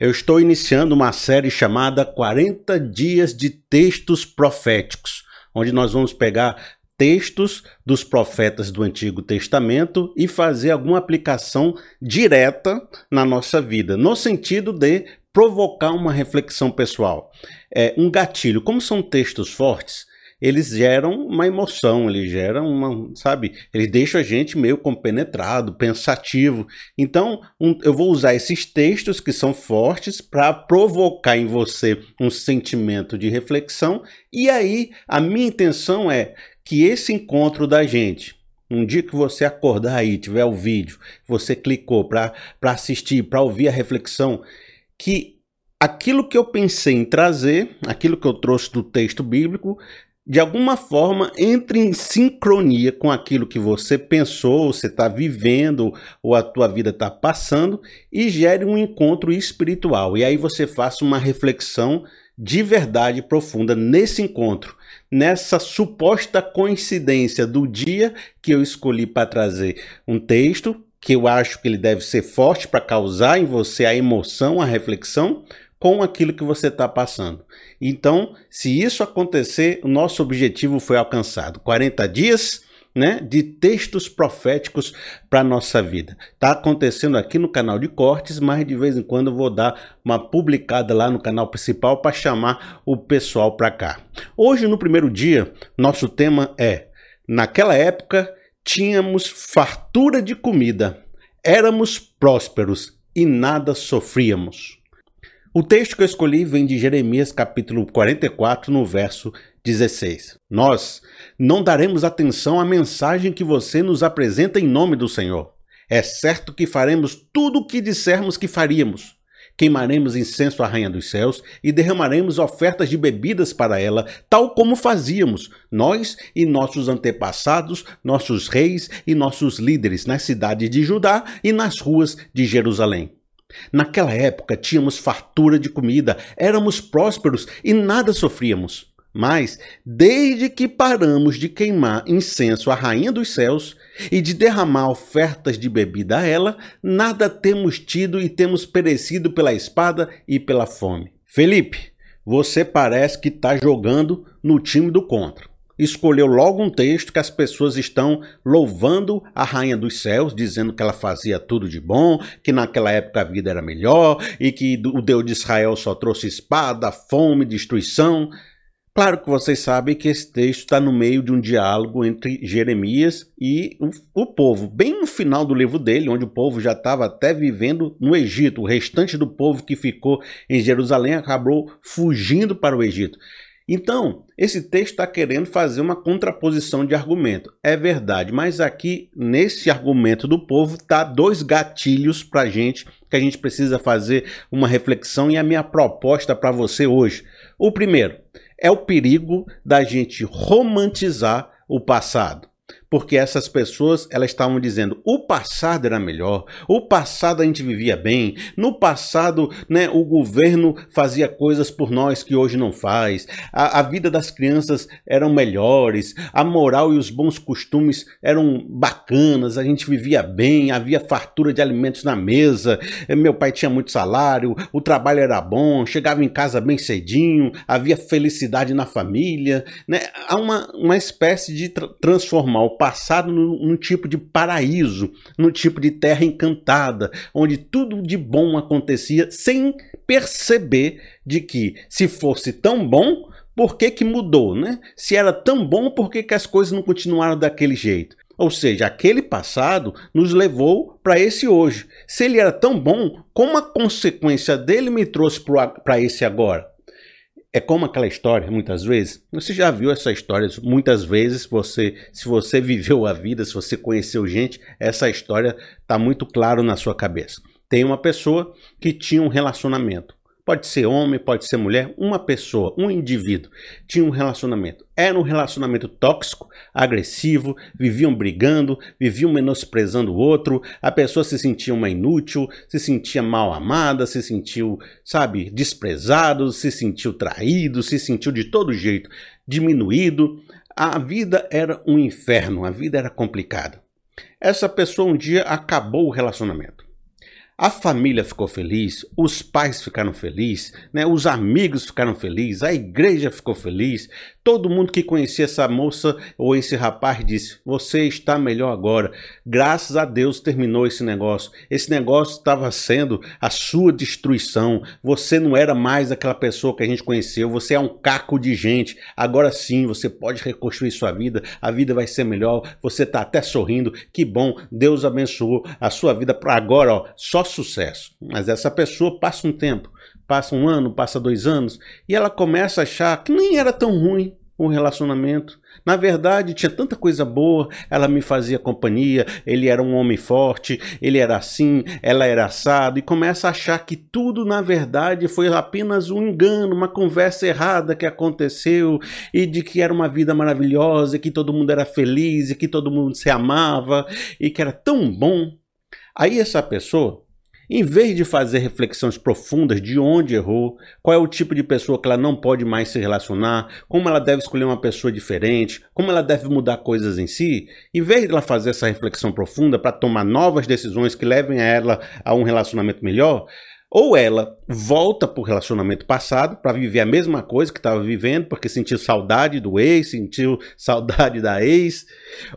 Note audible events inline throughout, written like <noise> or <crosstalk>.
Eu estou iniciando uma série chamada 40 Dias de Textos Proféticos, onde nós vamos pegar textos dos profetas do Antigo Testamento e fazer alguma aplicação direta na nossa vida, no sentido de provocar uma reflexão pessoal. É um gatilho. Como são textos fortes, eles geram uma emoção, eles geram uma, sabe, eles deixam a gente meio compenetrado, pensativo. Então, um, eu vou usar esses textos que são fortes para provocar em você um sentimento de reflexão. E aí, a minha intenção é que esse encontro da gente, um dia que você acordar aí, tiver o vídeo, você clicou para assistir, para ouvir a reflexão, que aquilo que eu pensei em trazer, aquilo que eu trouxe do texto bíblico, de alguma forma entre em sincronia com aquilo que você pensou, você está vivendo ou a tua vida está passando e gere um encontro espiritual. E aí você faça uma reflexão de verdade profunda nesse encontro, nessa suposta coincidência do dia que eu escolhi para trazer um texto que eu acho que ele deve ser forte para causar em você a emoção, a reflexão, com aquilo que você está passando. Então, se isso acontecer, o nosso objetivo foi alcançado. 40 dias né, de textos proféticos para a nossa vida. Está acontecendo aqui no canal de cortes, mas de vez em quando eu vou dar uma publicada lá no canal principal para chamar o pessoal para cá. Hoje, no primeiro dia, nosso tema é: naquela época tínhamos fartura de comida, éramos prósperos e nada sofríamos. O texto que eu escolhi vem de Jeremias capítulo 44, no verso 16. Nós não daremos atenção à mensagem que você nos apresenta em nome do Senhor. É certo que faremos tudo o que dissermos que faríamos. Queimaremos incenso à Rainha dos Céus e derramaremos ofertas de bebidas para ela, tal como fazíamos, nós e nossos antepassados, nossos reis e nossos líderes nas cidades de Judá e nas ruas de Jerusalém. Naquela época tínhamos fartura de comida, éramos prósperos e nada sofríamos. Mas, desde que paramos de queimar incenso à Rainha dos Céus e de derramar ofertas de bebida a ela, nada temos tido e temos perecido pela espada e pela fome. Felipe, você parece que está jogando no time do contra escolheu logo um texto que as pessoas estão louvando a Rainha dos Céus, dizendo que ela fazia tudo de bom, que naquela época a vida era melhor e que o Deus de Israel só trouxe espada, fome, destruição. Claro que vocês sabem que esse texto está no meio de um diálogo entre Jeremias e o, povo, bem no final do livro dele, onde o povo já estava até vivendo no Egito. O restante do povo que ficou em Jerusalém acabou fugindo para o Egito. Então, esse texto está querendo fazer uma contraposição de argumento. É verdade, mas aqui, nesse argumento do povo, tá dois gatilhos para a gente que a gente precisa fazer uma reflexão e a minha proposta para você hoje. O primeiro é o perigo da gente romantizar o passado porque essas pessoas elas estavam dizendo o passado era melhor, o passado a gente vivia bem, no passado né, o governo fazia coisas por nós que hoje não faz, a, a vida das crianças eram melhores, a moral e os bons costumes eram bacanas, a gente vivia bem, havia fartura de alimentos na mesa, meu pai tinha muito salário, o trabalho era bom, chegava em casa bem cedinho, havia felicidade na família, né? há uma, uma espécie de tra transformar o passado num, num tipo de paraíso, num tipo de terra encantada, onde tudo de bom acontecia sem perceber de que se fosse tão bom, por que, que mudou, né? Se era tão bom, por que, que as coisas não continuaram daquele jeito? Ou seja, aquele passado nos levou para esse hoje. Se ele era tão bom, como a consequência dele me trouxe para esse agora? É como aquela história, muitas vezes. Você já viu essa história muitas vezes. Você, se você <laughs> viveu a vida, se você conheceu gente, essa história está muito claro na sua cabeça. Tem uma pessoa que tinha um relacionamento Pode ser homem, pode ser mulher, uma pessoa, um indivíduo tinha um relacionamento. Era um relacionamento tóxico, agressivo, viviam brigando, viviam menosprezando o outro, a pessoa se sentia uma inútil, se sentia mal amada, se sentiu, sabe, desprezado, se sentiu traído, se sentiu de todo jeito diminuído. A vida era um inferno, a vida era complicada. Essa pessoa um dia acabou o relacionamento A família ficou feliz, os pais ficaram felizes, né? os amigos ficaram felizes, a igreja ficou feliz, todo mundo que conhecia essa moça ou esse rapaz disse: Você está melhor agora. Graças a Deus terminou esse negócio. Esse negócio estava sendo a sua destruição. Você não era mais aquela pessoa que a gente conheceu, você é um caco de gente. Agora sim você pode reconstruir sua vida, a vida vai ser melhor, você está até sorrindo. Que bom, Deus abençoou a sua vida para agora, ó, só sucesso. Mas essa pessoa passa um tempo, passa um ano, passa dois anos, e ela começa a achar que nem era tão ruim o relacionamento. Na verdade, tinha tanta coisa boa, ela me fazia companhia, ele era um homem forte, ele era assim, ela era assado, e começa a achar que tudo, na verdade, foi apenas um engano, uma conversa errada que aconteceu, e de que era uma vida maravilhosa, e que todo mundo era feliz, e que todo mundo se amava, e que era tão bom. Aí essa pessoa em vez de fazer reflexões profundas de onde errou, qual é o tipo de pessoa que ela não pode mais se relacionar, como ela deve escolher uma pessoa diferente, como ela deve mudar coisas em si, em vez de ela fazer essa reflexão profunda para tomar novas decisões que levem a ela a um relacionamento melhor, ou ela volta para o relacionamento passado para viver a mesma coisa que estava vivendo, porque sentiu saudade do ex, sentiu saudade da ex,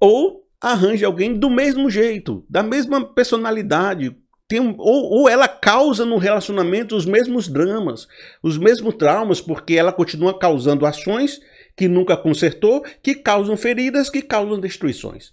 ou arranja alguém do mesmo jeito, da mesma personalidade, tem, ou, ou ela causa no relacionamento os mesmos dramas, os mesmos traumas, porque ela continua causando ações que nunca consertou, que causam feridas, que causam destruições.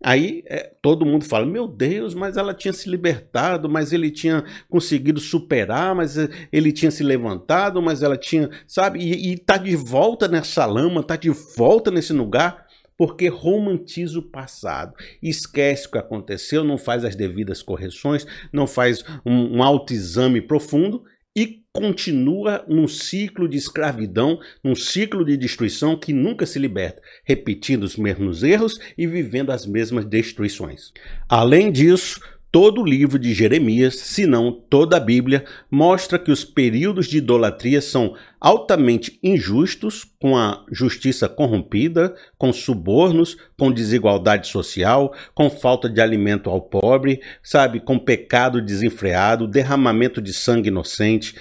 Aí é, todo mundo fala: Meu Deus, mas ela tinha se libertado, mas ele tinha conseguido superar, mas eh, ele tinha se levantado, mas ela tinha, sabe? E, e tá de volta nessa lama, tá de volta nesse lugar porque romantiza o passado, esquece o que aconteceu, não faz as devidas correções, não faz um, um autoexame profundo e continua num ciclo de escravidão, num ciclo de destruição que nunca se liberta, repetindo os mesmos erros e vivendo as mesmas destruições. Além disso, Todo o livro de Jeremias, se não toda a Bíblia, mostra que os períodos de idolatria são altamente injustos, com a justiça corrompida, com subornos, com desigualdade social, com falta de alimento ao pobre, sabe, com pecado desenfreado, derramamento de sangue inocente,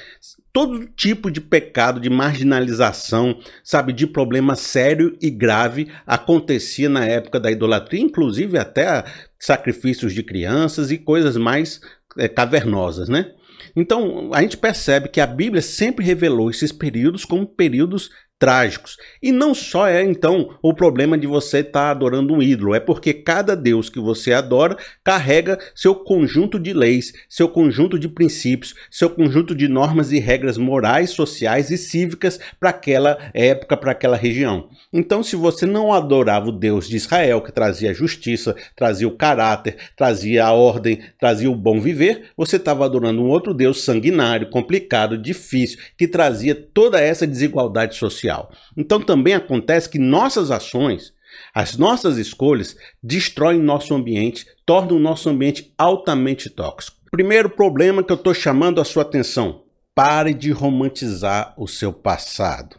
todo tipo de pecado, de marginalização, sabe, de problema sério e grave acontecia na época da idolatria, inclusive até sacrifícios de crianças e coisas mais é, cavernosas, né? Então, a gente percebe que a Bíblia sempre revelou esses períodos como períodos trágicos. E não só é então o problema de você estar tá adorando um ídolo, é porque cada Deus que você adora carrega seu conjunto de leis, seu conjunto de princípios, seu conjunto de normas e regras morais, sociais e cívicas para aquela época, para aquela região. Então, se você não adorava o Deus de Israel, que trazia justiça, trazia o caráter, trazia a ordem, trazia o bom viver, você estava adorando um outro Deus sanguinário, complicado, difícil, que trazia toda essa desigualdade social social. Então também acontece que nossas ações, as nossas escolhas destroem nosso ambiente, tornam o nosso ambiente altamente tóxico. Primeiro problema que eu estou chamando a sua atenção: pare de romantizar o seu passado.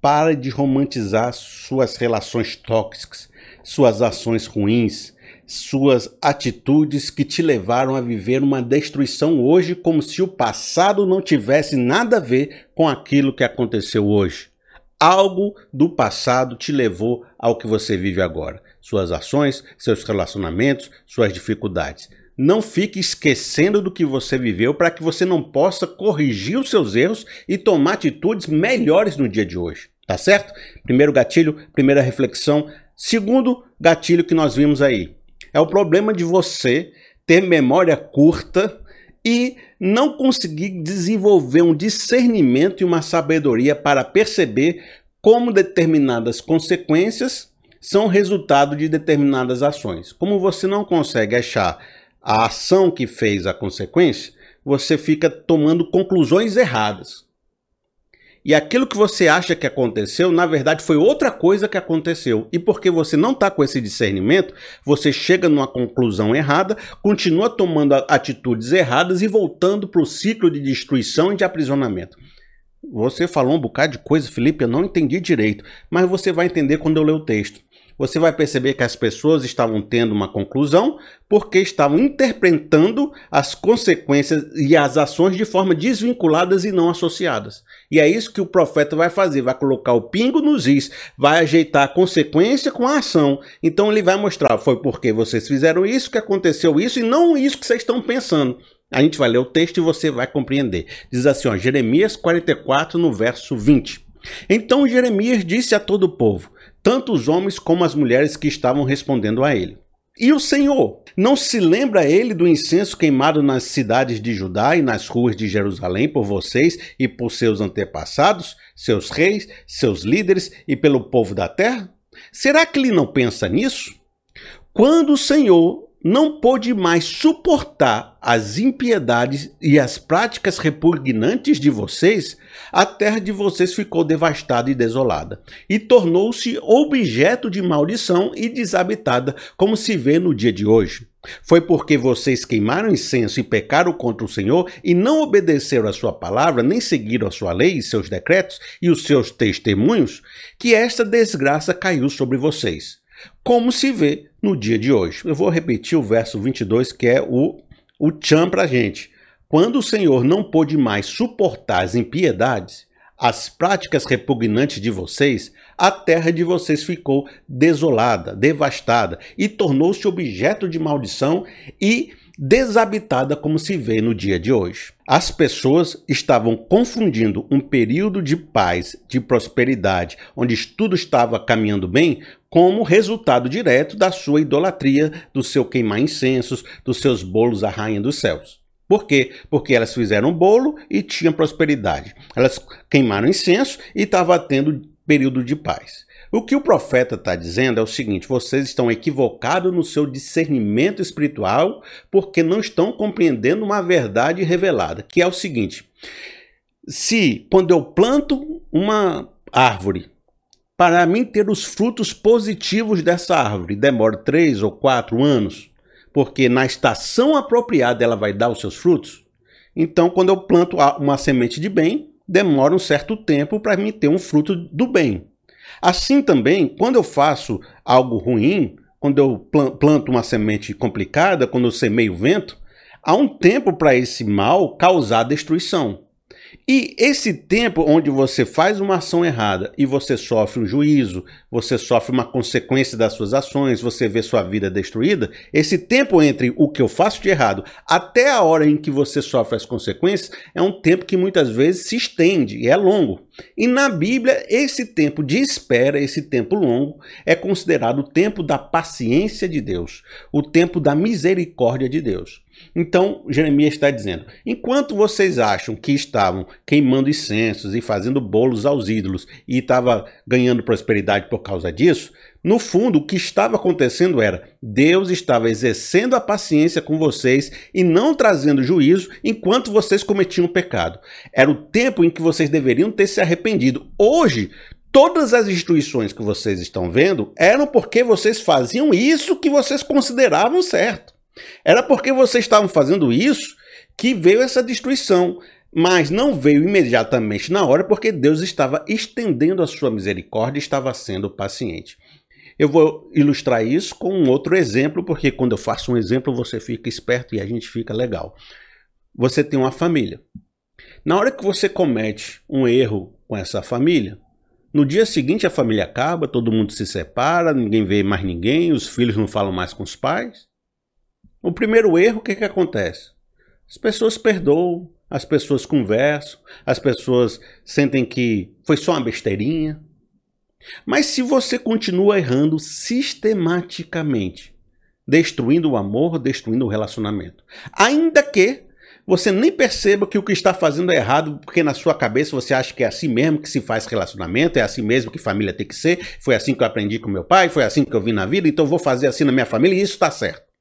Pare de romantizar suas relações tóxicas, suas ações ruins, suas atitudes que te levaram a viver uma destruição hoje, como se o passado não tivesse nada a ver com aquilo que aconteceu hoje. Algo do passado te levou ao que você vive agora. Suas ações, seus relacionamentos, suas dificuldades. Não fique esquecendo do que você viveu para que você não possa corrigir os seus erros e tomar atitudes melhores no dia de hoje. Tá certo? Primeiro gatilho, primeira reflexão. Segundo gatilho que nós vimos aí é o problema de você ter memória curta e não conseguir desenvolver um discernimento e uma sabedoria para perceber como determinadas consequências são resultado de determinadas ações. Como você não consegue achar a ação que fez a consequência, você fica tomando conclusões erradas. E aquilo que você acha que aconteceu, na verdade, foi outra coisa que aconteceu. E porque você não está com esse discernimento, você chega numa conclusão errada, continua tomando atitudes erradas e voltando para o ciclo de destruição e de aprisionamento. Você falou um bocado de coisa, Felipe, eu não entendi direito, mas você vai entender quando eu ler o texto. Você vai perceber que as pessoas estavam tendo uma conclusão porque estavam interpretando as consequências e as ações de forma desvinculadas e não associadas. E é isso que o profeta vai fazer, vai colocar o pingo nos is, vai ajeitar a consequência com a ação. Então ele vai mostrar, foi porque vocês fizeram isso que aconteceu isso e não isso que vocês estão pensando. A gente vai ler o texto e você vai compreender. Diz assim, ó, Jeremias 44, no verso 20. Então Jeremias disse a todo o povo: tanto os homens como as mulheres que estavam respondendo a ele. E o Senhor, não se lembra ele do incenso queimado nas cidades de Judá e nas ruas de Jerusalém por vocês e por seus antepassados, seus reis, seus líderes e pelo povo da terra? Será que ele não pensa nisso? Quando o Senhor não pôde mais suportar as impiedades e as práticas repugnantes de vocês, a terra de vocês ficou devastada e desolada, e tornou-se objeto de maldição e desabitada, como se vê no dia de hoje. Foi porque vocês queimaram incenso e pecaram contra o Senhor e não obedeceram a sua palavra, nem seguiram a sua lei e seus decretos e os seus testemunhos, que esta desgraça caiu sobre vocês como se vê no dia de hoje. Eu vou repetir o verso 22, que é o, o tchan para a gente. Quando o Senhor não pôde mais suportar as impiedades, as práticas repugnantes de vocês, a terra de vocês ficou desolada, devastada e tornou-se objeto de maldição e desabitada como se vê no dia de hoje. As pessoas estavam confundindo um período de paz, de prosperidade, onde tudo estava caminhando bem, como resultado direto da sua idolatria, do seu queimar incensos, dos seus bolos à rainha dos céus. Por quê? Porque elas fizeram bolo e tinham prosperidade. Elas queimaram incenso e estava tendo período de paz. O que o profeta está dizendo é o seguinte: vocês estão equivocados no seu discernimento espiritual porque não estão compreendendo uma verdade revelada, que é o seguinte: se quando eu planto uma árvore, para mim ter os frutos positivos dessa árvore, demora três ou quatro anos, porque na estação apropriada ela vai dar os seus frutos. Então, quando eu planto uma semente de bem, demora um certo tempo para mim ter um fruto do bem. Assim também, quando eu faço algo ruim, quando eu planto uma semente complicada, quando eu semeio vento, há um tempo para esse mal causar destruição. E esse tempo onde você faz uma ação errada e você sofre um juízo, você sofre uma consequência das suas ações, você vê sua vida destruída, esse tempo entre o que eu faço de errado até a hora em que você sofre as consequências é um tempo que muitas vezes se estende e é longo. E na Bíblia, esse tempo de espera, esse tempo longo, é considerado o tempo da paciência de Deus, o tempo da misericórdia de Deus. Então, Jeremias está dizendo: enquanto vocês acham que estavam queimando incensos e fazendo bolos aos ídolos e estava ganhando prosperidade por causa disso, no fundo, o que estava acontecendo era Deus estava exercendo a paciência com vocês e não trazendo juízo enquanto vocês cometiam pecado. Era o tempo em que vocês deveriam ter se arrependido. Hoje, todas as instituições que vocês estão vendo eram porque vocês faziam isso que vocês consideravam certo. Era porque vocês estavam fazendo isso que veio essa destruição. Mas não veio imediatamente na hora, porque Deus estava estendendo a sua misericórdia e estava sendo paciente. Eu vou ilustrar isso com um outro exemplo, porque quando eu faço um exemplo você fica esperto e a gente fica legal. Você tem uma família. Na hora que você comete um erro com essa família, no dia seguinte a família acaba, todo mundo se separa, ninguém vê mais ninguém, os filhos não falam mais com os pais. O primeiro erro, o que, que acontece? As pessoas perdoam, as pessoas conversam, as pessoas sentem que foi só uma besteirinha. Mas se você continua errando sistematicamente, destruindo o amor, destruindo o relacionamento, ainda que você nem perceba que o que está fazendo é errado, porque na sua cabeça você acha que é assim mesmo que se faz relacionamento, é assim mesmo que família tem que ser, foi assim que eu aprendi com meu pai, foi assim que eu vi na vida, então vou fazer assim na minha família e isso está certo.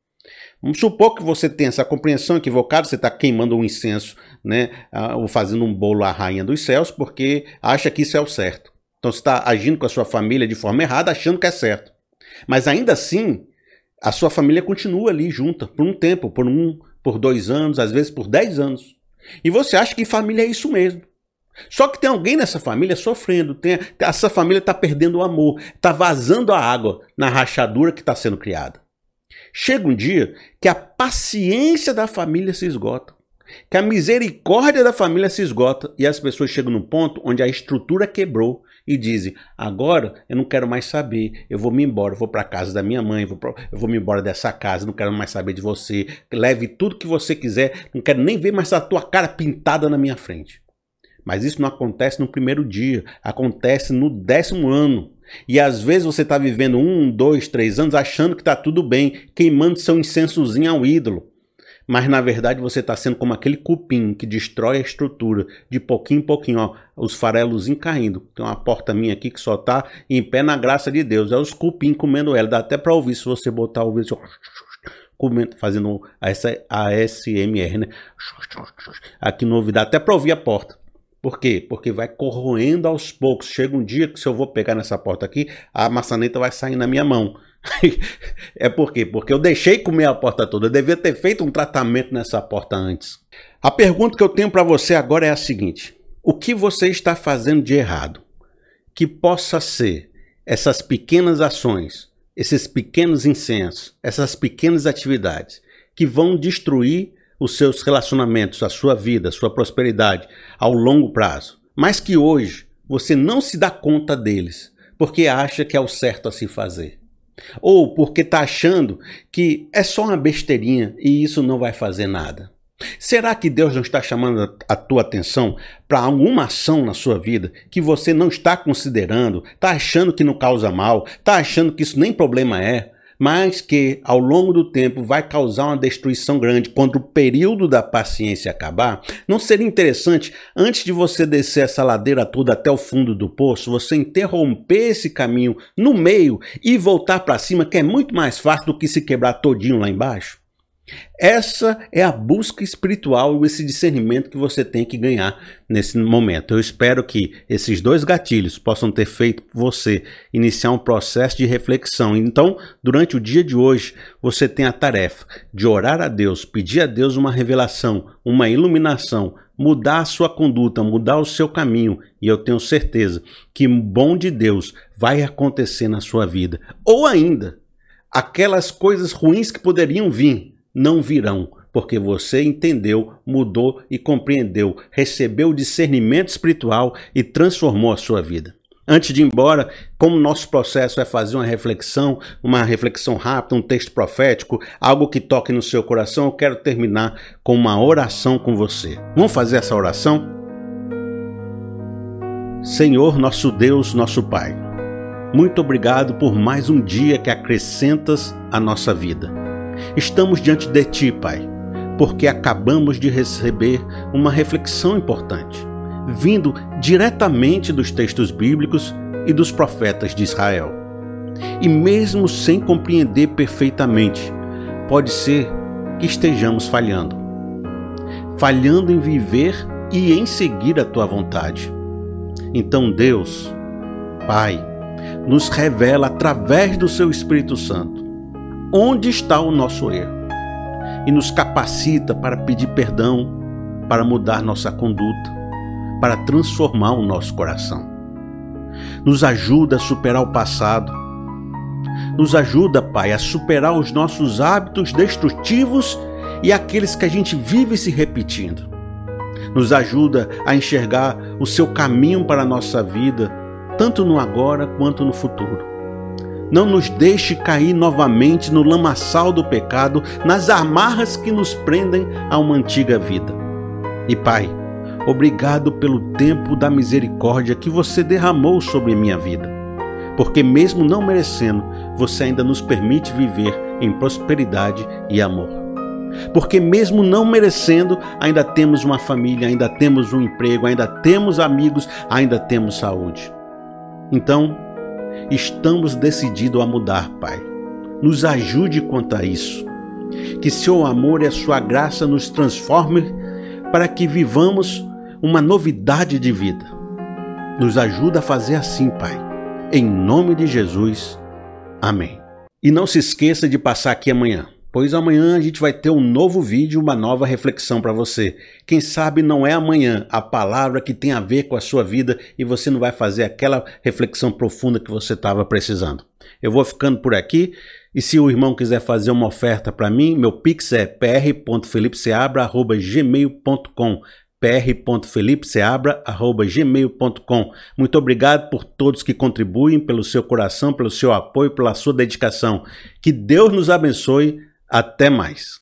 Vamos supor que você tenha essa compreensão equivocada, você está queimando um incenso, né, ou fazendo um bolo à rainha dos céus, porque acha que isso é o certo. Então você está agindo com a sua família de forma errada, achando que é certo. Mas ainda assim, a sua família continua ali junta por um tempo, por um, por dois anos, às vezes por dez anos. E você acha que família é isso mesmo. Só que tem alguém nessa família sofrendo, tem, essa família está perdendo o amor, está vazando a água na rachadura que está sendo criada. Chega um dia que a paciência da família se esgota, que a misericórdia da família se esgota e as pessoas chegam num ponto onde a estrutura quebrou e dizem: agora eu não quero mais saber, eu vou me embora, eu vou para casa da minha mãe, vou, pra, eu vou me embora dessa casa, não quero mais saber de você, leve tudo que você quiser, não quero nem ver mais a tua cara pintada na minha frente. Mas isso não acontece no primeiro dia, acontece no décimo ano. E às vezes você está vivendo um, dois, três anos achando que está tudo bem, queimando seu incensozinho ao ídolo. Mas na verdade você está sendo como aquele cupim que destrói a estrutura de pouquinho em pouquinho, ó, os farelos caindo. Tem uma porta minha aqui que só está em pé na graça de Deus. É os cupim comendo ela. Dá até para ouvir se você botar o vídeo comendo, fazendo essa ASMR, né? Aqui no ouvido, dá até para ouvir a porta. Por quê? Porque vai corroendo aos poucos. Chega um dia que se eu vou pegar nessa porta aqui, a maçaneta vai sair na minha mão. <laughs> é por quê? Porque eu deixei comer a porta toda. Eu devia ter feito um tratamento nessa porta antes. A pergunta que eu tenho para você agora é a seguinte: o que você está fazendo de errado? Que possa ser essas pequenas ações, esses pequenos incensos, essas pequenas atividades que vão destruir os seus relacionamentos, a sua vida, a sua prosperidade ao longo prazo, mas que hoje você não se dá conta deles porque acha que é o certo a se fazer. Ou porque está achando que é só uma besteirinha e isso não vai fazer nada. Será que Deus não está chamando a tua atenção para alguma ação na sua vida que você não está considerando, está achando que não causa mal, está achando que isso nem problema é? Mas que ao longo do tempo vai causar uma destruição grande quando o período da paciência acabar, não seria interessante, antes de você descer essa ladeira toda até o fundo do poço, você interromper esse caminho no meio e voltar para cima, que é muito mais fácil do que se quebrar todinho lá embaixo? Essa é a busca espiritual, esse discernimento que você tem que ganhar nesse momento. Eu espero que esses dois gatilhos possam ter feito você iniciar um processo de reflexão. Então, durante o dia de hoje, você tem a tarefa de orar a Deus, pedir a Deus uma revelação, uma iluminação, mudar a sua conduta, mudar o seu caminho, e eu tenho certeza que o bom de Deus vai acontecer na sua vida. Ou ainda, aquelas coisas ruins que poderiam vir não virão, porque você entendeu, mudou e compreendeu, recebeu o discernimento espiritual e transformou a sua vida. Antes de ir embora, como nosso processo é fazer uma reflexão, uma reflexão rápida, um texto profético, algo que toque no seu coração, eu quero terminar com uma oração com você. Vamos fazer essa oração? Senhor, nosso Deus, nosso Pai, muito obrigado por mais um dia que acrescentas à nossa vida. Estamos diante de Ti, Pai, porque acabamos de receber uma reflexão importante, vindo diretamente dos textos bíblicos e dos profetas de Israel. E mesmo sem compreender perfeitamente, pode ser que estejamos falhando. Falhando em viver e em seguir a tua vontade. Então, Deus, Pai, nos revela através do seu Espírito Santo onde está o nosso erro e nos capacita para pedir perdão, para mudar nossa conduta, para transformar o nosso coração. Nos ajuda a superar o passado. Nos ajuda, Pai, a superar os nossos hábitos destrutivos e aqueles que a gente vive se repetindo. Nos ajuda a enxergar o seu caminho para a nossa vida, tanto no agora quanto no futuro. Não nos deixe cair novamente no lamaçal do pecado, nas amarras que nos prendem a uma antiga vida. E Pai, obrigado pelo tempo da misericórdia que você derramou sobre minha vida. Porque, mesmo não merecendo, você ainda nos permite viver em prosperidade e amor. Porque, mesmo não merecendo, ainda temos uma família, ainda temos um emprego, ainda temos amigos, ainda temos saúde. Então, estamos decididos a mudar, Pai. Nos ajude quanto a isso. Que seu amor e a sua graça nos transforme para que vivamos uma novidade de vida. Nos ajuda a fazer assim, Pai. Em nome de Jesus. Amém. E não se esqueça de passar aqui amanhã. Pois amanhã a gente vai ter um novo vídeo, uma nova reflexão para você. Quem sabe não é amanhã a palavra que tem a ver com a sua vida e você não vai fazer aquela reflexão profunda que você estava precisando. Eu vou ficando por aqui. E se o irmão quiser fazer uma oferta para mim, meu pix é pr.felipeseabra.gmail.com pr.felipeseabra.gmail.com Muito obrigado por todos que contribuem, pelo seu coração, pelo seu apoio, pela sua dedicação. Que Deus nos abençoe. Até mais.